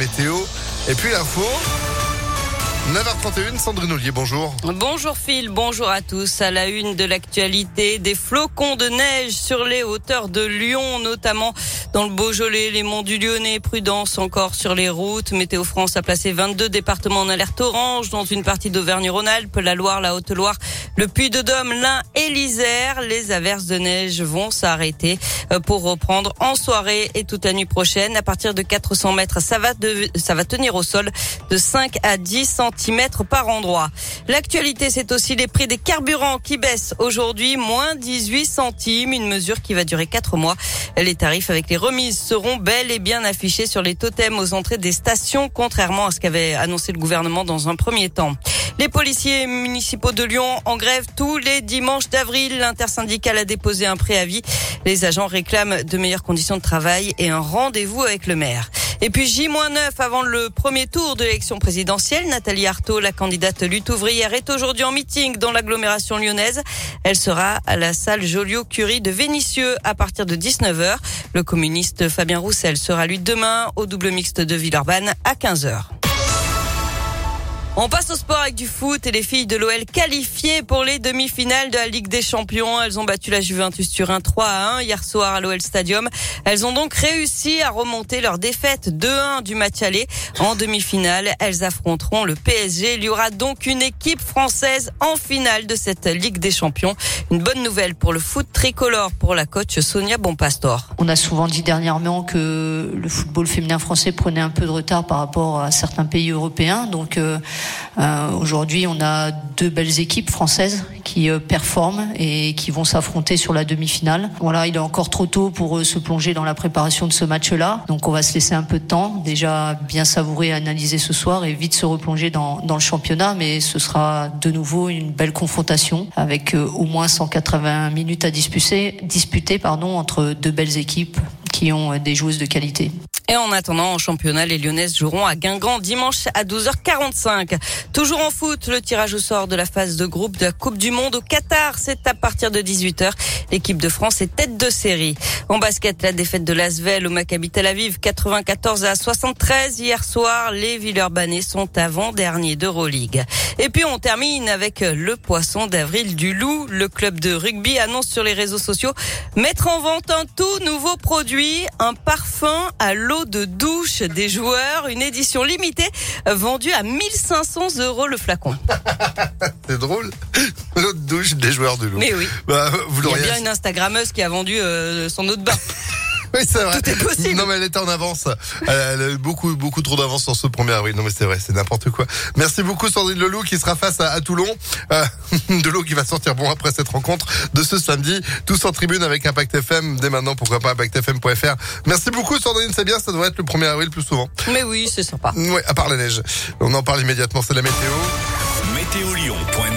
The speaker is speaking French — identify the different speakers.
Speaker 1: météo. Et puis l'info. 9h31, Sandrine Ollier, bonjour.
Speaker 2: Bonjour Phil, bonjour à tous. À la une de l'actualité, des flocons de neige sur les hauteurs de Lyon, notamment dans le Beaujolais, les monts du Lyonnais. Prudence encore sur les routes. Météo France a placé 22 départements en alerte orange dans une partie d'Auvergne-Rhône-Alpes, la Loire, la Haute-Loire, le Puy-de-Dôme, l'Ain et l'Isère. Les averses de neige vont s'arrêter euh, pour reprendre en soirée et toute la nuit prochaine. À partir de 400 mètres, ça va, de, ça va tenir au sol de 5 à 10 cm par endroit. L'actualité, c'est aussi les prix des carburants qui baissent aujourd'hui, moins 18 centimes, une mesure qui va durer 4 mois. Les tarifs avec les remises seront bel et bien affichés sur les totems aux entrées des stations, contrairement à ce qu'avait annoncé le gouvernement dans un premier temps. Les policiers municipaux de Lyon en grève tous les dimanches d'avril. L'intersyndicale a déposé un préavis. Les agents réclament de meilleures conditions de travail et un rendez-vous avec le maire. Et puis J-9 avant le premier tour de l'élection présidentielle, Nathalie Arthaud, la candidate lutte ouvrière, est aujourd'hui en meeting dans l'agglomération lyonnaise. Elle sera à la salle Joliot-Curie de Vénissieux à partir de 19h. Le communiste Fabien Roussel sera lui demain au double mixte de Villeurbanne à 15h. On passe au sport avec du foot et les filles de l'OL qualifiées pour les demi-finales de la Ligue des Champions. Elles ont battu la Juventus Turin 3 à 1 hier soir à l'OL Stadium. Elles ont donc réussi à remonter leur défaite 2-1 du match aller en demi-finale. Elles affronteront le PSG. Il y aura donc une équipe française en finale de cette Ligue des Champions. Une bonne nouvelle pour le foot tricolore pour la coach Sonia Bonpastor.
Speaker 3: On a souvent dit dernièrement que le football féminin français prenait un peu de retard par rapport à certains pays européens. Donc euh, euh, aujourd'hui, on a deux belles équipes françaises qui euh, performent et qui vont s'affronter sur la demi-finale. Voilà, il est encore trop tôt pour euh, se plonger dans la préparation de ce match-là. Donc on va se laisser un peu de temps, déjà bien savourer analyser ce soir et vite se replonger dans, dans le championnat. Mais ce sera de nouveau une belle confrontation avec au moins 180 minutes à disputer, disputer pardon, entre deux belles équipes qui ont des joueuses de qualité.
Speaker 2: Et en attendant, en championnat, les Lyonnaises joueront à Guingamp dimanche à 12h45. Toujours en foot, le tirage au sort de la phase de groupe de la Coupe du Monde au Qatar, c'est à partir de 18h. L'équipe de France est tête de série. En basket, la défaite de l'Asvel au Maccabi Tel Aviv, 94 à 73 hier soir. Les Villeurbanais sont avant-derniers d'Euroleague. Et puis on termine avec le poisson d'avril du Loup. Le club de rugby annonce sur les réseaux sociaux mettre en vente un tout nouveau produit, un parfum à l'eau de douche des joueurs, une édition limitée vendue à 1500 euros le flacon.
Speaker 1: C'est drôle. L'eau de douche des joueurs de l'eau.
Speaker 2: Mais oui.
Speaker 1: Bah, vous
Speaker 2: Il y a bien une Instagrammeuse qui a vendu euh, son eau de bain.
Speaker 1: Oui, c'est vrai.
Speaker 2: Tout est possible.
Speaker 1: Non, mais elle était en avance. Elle a eu beaucoup, beaucoup trop d'avance sur ce premier avril. Non, mais c'est vrai, c'est n'importe quoi. Merci beaucoup, Sandrine Leloup, qui sera face à, à Toulon. Euh, de l'eau qui va sortir bon après cette rencontre de ce samedi. Tous en tribune avec Impact FM. Dès maintenant, pourquoi pas ImpactFM.fr. Merci beaucoup, Sandrine. C'est bien, ça devrait être le premier avril plus souvent.
Speaker 2: Mais oui, c'est sympa.
Speaker 1: Ouais, à part la neige. On en parle immédiatement, c'est la météo.
Speaker 4: Météolion.net